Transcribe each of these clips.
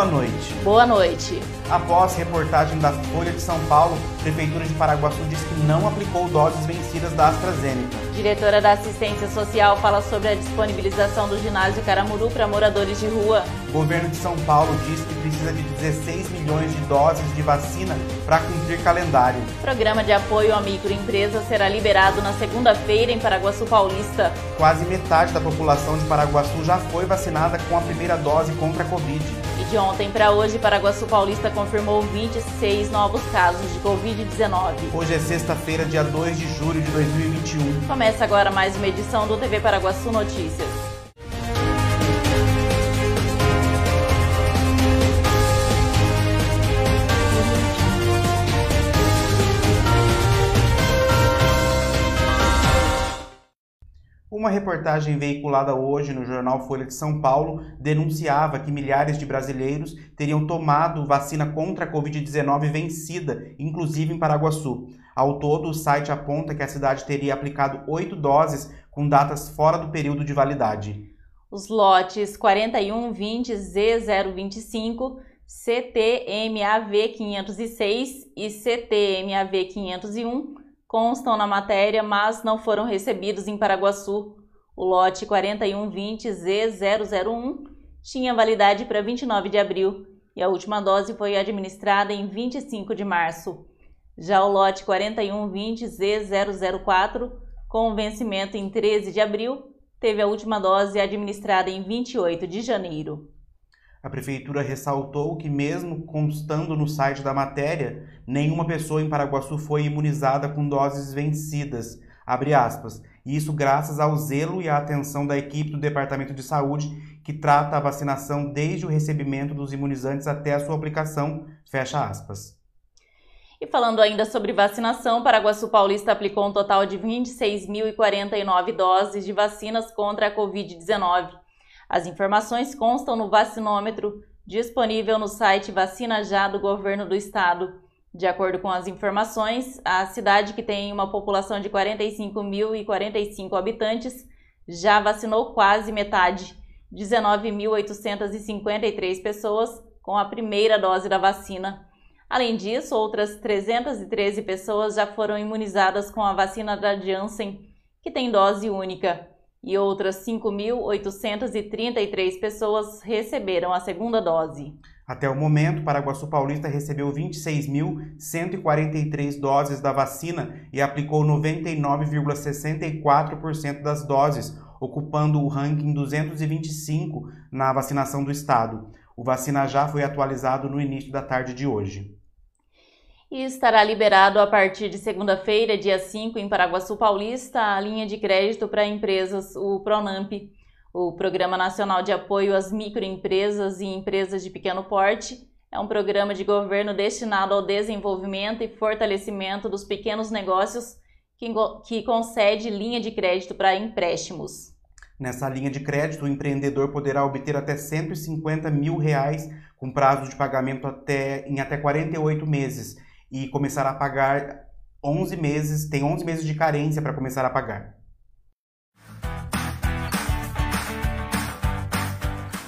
boa noite. Boa noite. Após reportagem da Folha de São Paulo, Prefeitura de Paraguaçu diz que não aplicou doses vencidas da AstraZeneca. Diretora da Assistência Social fala sobre a disponibilização do ginásio Caramuru para moradores de rua. O governo de São Paulo diz que precisa de 16 milhões de doses de vacina para cumprir calendário. Programa de apoio à microempresa será liberado na segunda-feira em Paraguaçu Paulista. Quase metade da população de Paraguaçu já foi vacinada com a primeira dose contra a Covid. De ontem para hoje, Paraguaçu Paulista confirmou 26 novos casos de Covid-19. Hoje é sexta-feira, dia 2 de julho de 2021. Começa agora mais uma edição do TV Paraguaçu Notícias. Uma reportagem veiculada hoje no jornal Folha de São Paulo denunciava que milhares de brasileiros teriam tomado vacina contra a Covid-19 vencida, inclusive em Paraguaçu. Ao todo, o site aponta que a cidade teria aplicado oito doses com datas fora do período de validade. Os lotes 4120Z025, CTMAV506 e CTMAV501 constam na matéria, mas não foram recebidos em Paraguaçu. O lote 4120Z001 tinha validade para 29 de abril e a última dose foi administrada em 25 de março. Já o lote 4120Z004, com vencimento em 13 de abril, teve a última dose administrada em 28 de janeiro. A prefeitura ressaltou que, mesmo constando no site da matéria, nenhuma pessoa em Paraguaçu foi imunizada com doses vencidas. Aspas, isso graças ao zelo e à atenção da equipe do Departamento de Saúde, que trata a vacinação desde o recebimento dos imunizantes até a sua aplicação. Fecha aspas. E falando ainda sobre vacinação, Paraguaçu Paulista aplicou um total de 26.049 doses de vacinas contra a Covid-19. As informações constam no vacinômetro disponível no site Vacina Já do Governo do Estado. De acordo com as informações, a cidade que tem uma população de 45.045 habitantes já vacinou quase metade, 19.853 pessoas com a primeira dose da vacina. Além disso, outras 313 pessoas já foram imunizadas com a vacina da Janssen, que tem dose única e outras 5.833 pessoas receberam a segunda dose. Até o momento, Paraguaçu Paulista recebeu 26.143 doses da vacina e aplicou 99,64% das doses, ocupando o ranking 225 na vacinação do estado. O Vacina Já foi atualizado no início da tarde de hoje e estará liberado a partir de segunda-feira, dia 5, em Paraguaçu Paulista, a linha de crédito para empresas, o Pronamp, o Programa Nacional de Apoio às Microempresas e Empresas de Pequeno Porte. É um programa de governo destinado ao desenvolvimento e fortalecimento dos pequenos negócios que, que concede linha de crédito para empréstimos. Nessa linha de crédito, o empreendedor poderá obter até 150 mil reais com prazo de pagamento até, em até 48 meses e começar a pagar 11 meses, tem 11 meses de carência para começar a pagar.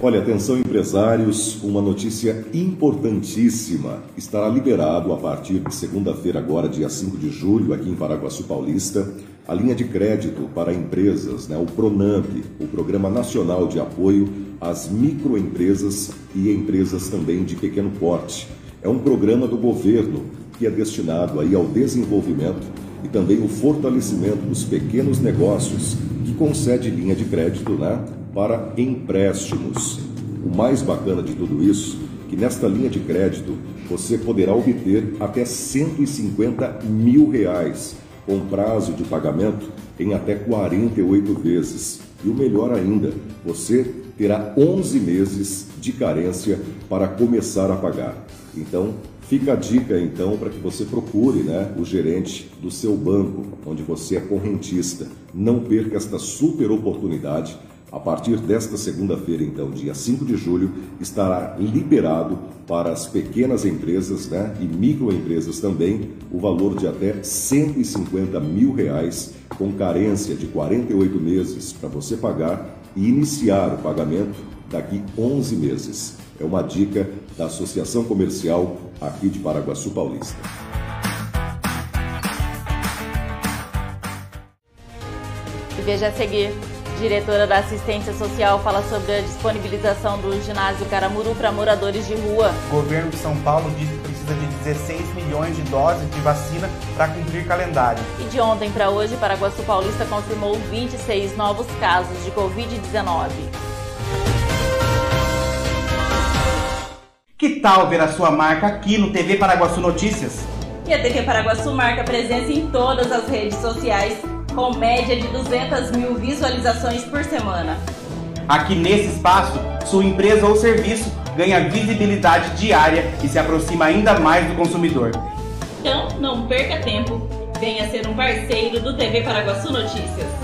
Olha, atenção empresários, uma notícia importantíssima. Estará liberado a partir de segunda-feira, agora, dia 5 de julho, aqui em Paraguaçu Paulista, a linha de crédito para empresas, né, o PRONAMP, o Programa Nacional de Apoio às Microempresas e Empresas também de pequeno porte. É um programa do governo que é destinado aí ao desenvolvimento e também o fortalecimento dos pequenos negócios, que concede linha de crédito né, para empréstimos. O mais bacana de tudo isso, que nesta linha de crédito você poderá obter até 150 mil reais, com prazo de pagamento em até 48 vezes. E o melhor ainda, você terá 11 meses de carência para começar a pagar. Então, Fica a dica então para que você procure né, o gerente do seu banco, onde você é correntista. Não perca esta super oportunidade. A partir desta segunda-feira, então, dia 5 de julho, estará liberado para as pequenas empresas né, e microempresas também o valor de até 150 mil reais, com carência de 48 meses para você pagar e iniciar o pagamento daqui 11 meses. É É uma dica da Associação Comercial aqui de Paraguaçu Paulista. E veja a seguir. Diretora da Assistência Social fala sobre a disponibilização do ginásio Caramuru para moradores de rua. O governo de São Paulo diz que precisa de 16 milhões de doses de vacina para cumprir calendário. E de ontem para hoje, Paraguaçu Paulista confirmou 26 novos casos de Covid-19. Que tal ver a sua marca aqui no TV Paraguaçu Notícias? E a TV Paraguaçu marca presença em todas as redes sociais com média de 200 mil visualizações por semana. Aqui nesse espaço, sua empresa ou serviço ganha visibilidade diária e se aproxima ainda mais do consumidor. Então, não perca tempo. Venha ser um parceiro do TV Paraguaçu Notícias.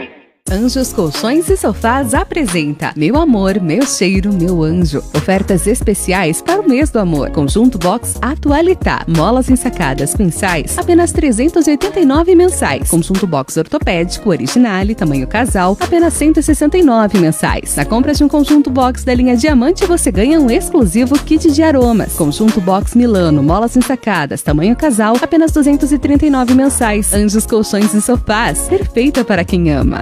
Anjos Colchões e Sofás apresenta Meu Amor, Meu Cheiro, Meu Anjo. Ofertas especiais para o mês do amor. Conjunto Box Atualitá. Molas ensacadas quinçais, apenas 389 mensais. Conjunto Box Ortopédico Originale, tamanho casal, apenas 169 mensais. Na compra de um conjunto box da linha Diamante, você ganha um exclusivo kit de aromas. Conjunto Box Milano, molas ensacadas, tamanho casal, apenas 239 mensais. Anjos Colchões e Sofás, perfeita para quem ama.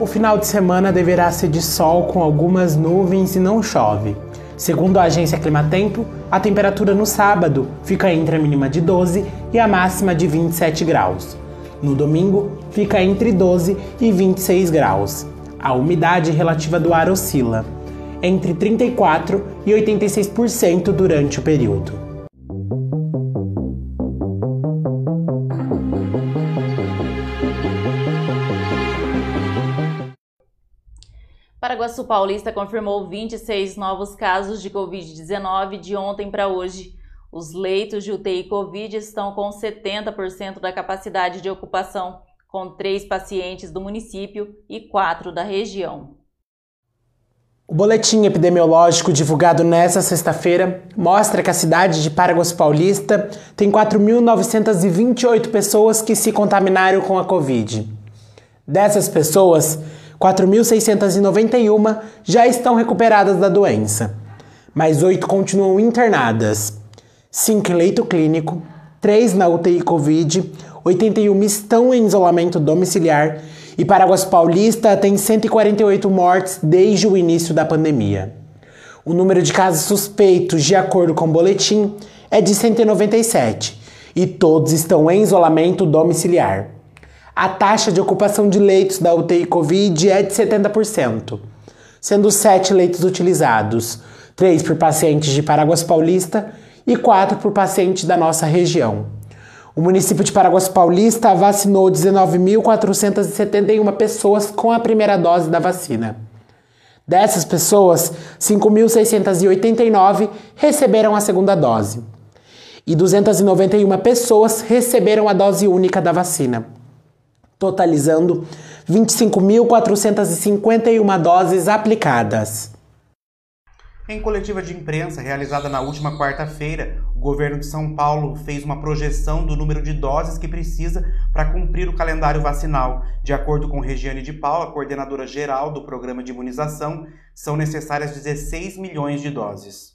O final de semana deverá ser de sol com algumas nuvens e não chove. Segundo a agência Climatempo, a temperatura no sábado fica entre a mínima de 12 e a máxima de 27 graus. No domingo, fica entre 12 e 26 graus. A umidade relativa do ar oscila entre 34 e 86% durante o período. Paraguaçu Paulista confirmou 26 novos casos de Covid-19 de ontem para hoje. Os leitos de UTI Covid estão com 70% da capacidade de ocupação, com três pacientes do município e quatro da região. O boletim epidemiológico divulgado nesta sexta-feira mostra que a cidade de Paraguaçu Paulista tem 4.928 pessoas que se contaminaram com a Covid. Dessas pessoas, 4.691 já estão recuperadas da doença, mas 8 continuam internadas. 5 em leito clínico, 3 na UTI Covid, 81 estão em isolamento domiciliar e Paraguas Paulista tem 148 mortes desde o início da pandemia. O número de casos suspeitos, de acordo com o boletim, é de 197 e todos estão em isolamento domiciliar. A taxa de ocupação de leitos da UTI Covid é de 70%, sendo 7 leitos utilizados, 3 por pacientes de Paraguas Paulista e 4 por pacientes da nossa região. O município de Paraguas Paulista vacinou 19.471 pessoas com a primeira dose da vacina. Dessas pessoas, 5.689 receberam a segunda dose e 291 pessoas receberam a dose única da vacina totalizando 25.451 doses aplicadas. Em coletiva de imprensa realizada na última quarta-feira, o governo de São Paulo fez uma projeção do número de doses que precisa para cumprir o calendário vacinal. De acordo com Regiane de Paula, coordenadora geral do programa de imunização, são necessárias 16 milhões de doses.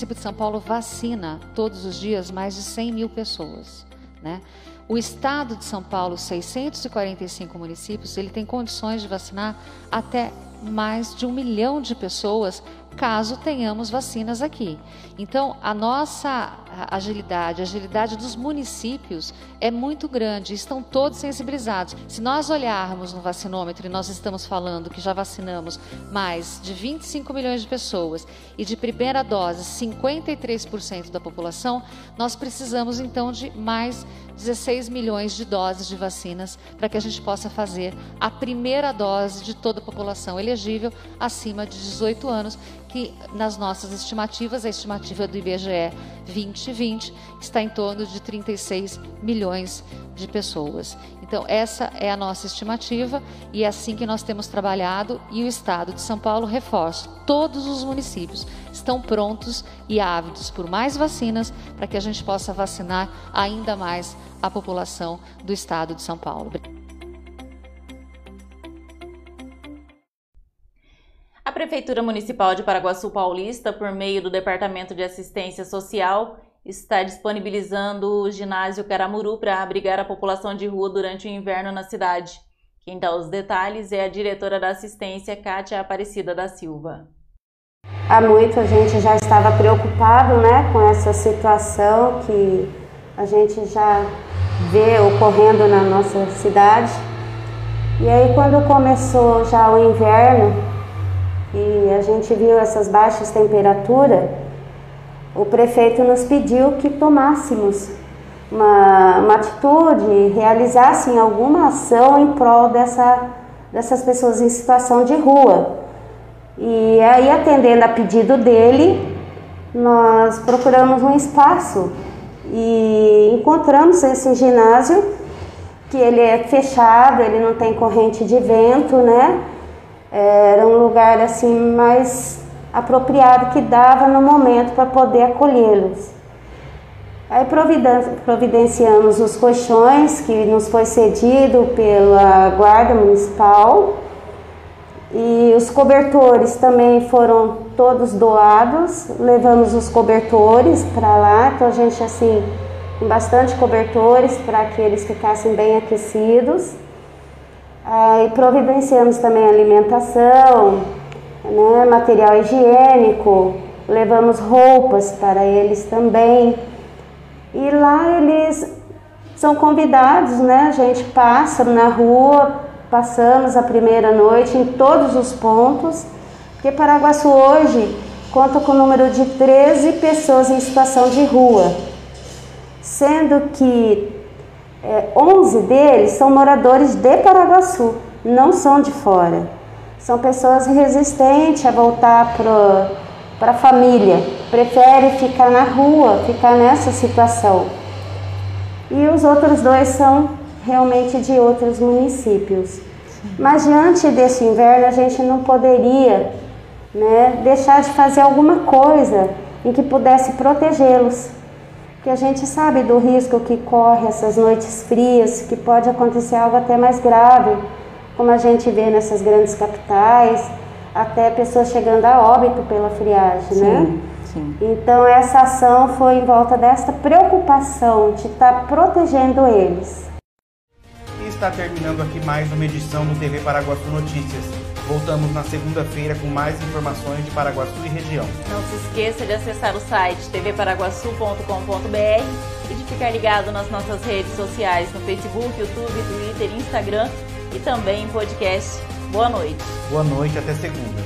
Município de São Paulo vacina todos os dias mais de 100 mil pessoas. Né? O estado de São Paulo, 645 municípios, ele tem condições de vacinar até mais de um milhão de pessoas caso tenhamos vacinas aqui. Então, a nossa agilidade, a agilidade dos municípios é muito grande, estão todos sensibilizados. Se nós olharmos no vacinômetro e nós estamos falando que já vacinamos mais de 25 milhões de pessoas e de primeira dose 53% da população, nós precisamos então de mais 16 milhões de doses de vacinas para que a gente possa fazer a primeira dose de toda a população elegível acima de 18 anos, que nas nossas estimativas, a estimativa do IBGE 2020 está em torno de 36 milhões de pessoas. Então, essa é a nossa estimativa e é assim que nós temos trabalhado e o Estado de São Paulo reforça. Todos os municípios estão prontos e ávidos por mais vacinas para que a gente possa vacinar ainda mais a população do Estado de São Paulo. Prefeitura Municipal de Paraguaçu Paulista, por meio do Departamento de Assistência Social, está disponibilizando o ginásio Caramuru para abrigar a população de rua durante o inverno na cidade. Quem dá os detalhes é a diretora da assistência, Kátia Aparecida da Silva. Há muito a gente já estava preocupado né, com essa situação que a gente já vê ocorrendo na nossa cidade. E aí quando começou já o inverno e a gente viu essas baixas temperaturas, o prefeito nos pediu que tomássemos uma, uma atitude, realizassem alguma ação em prol dessa, dessas pessoas em situação de rua. E aí, atendendo a pedido dele, nós procuramos um espaço e encontramos esse ginásio, que ele é fechado, ele não tem corrente de vento, né? Era um lugar assim mais apropriado que dava no momento para poder acolhê-los. Aí providenciamos os colchões que nos foi cedido pela Guarda Municipal e os cobertores também foram todos doados. Levamos os cobertores para lá, então a gente assim, bastante cobertores para que eles ficassem bem aquecidos. Aí providenciamos também alimentação, né, material higiênico, levamos roupas para eles também. E lá eles são convidados, né? A gente passa na rua, passamos a primeira noite em todos os pontos, porque Paraguaçu hoje conta com o número de 13 pessoas em situação de rua, sendo que é, 11 deles são moradores de Paraguaçu, não são de fora. São pessoas resistentes a voltar para a família, prefere ficar na rua, ficar nessa situação. E os outros dois são realmente de outros municípios. Mas diante desse inverno, a gente não poderia né, deixar de fazer alguma coisa em que pudesse protegê-los. Porque a gente sabe do risco que corre essas noites frias, que pode acontecer algo até mais grave como a gente vê nessas grandes capitais, até pessoas chegando a óbito pela friagem, sim, né? Sim. Então essa ação foi em volta desta preocupação de estar protegendo eles. E está terminando aqui mais uma edição do TV Paraguaçu Notícias. Voltamos na segunda-feira com mais informações de Paraguaçu e região. Não se esqueça de acessar o site tvparaguaçu.com.br e de ficar ligado nas nossas redes sociais no Facebook, YouTube, Twitter, Instagram e também em podcast. Boa noite. Boa noite, até segunda.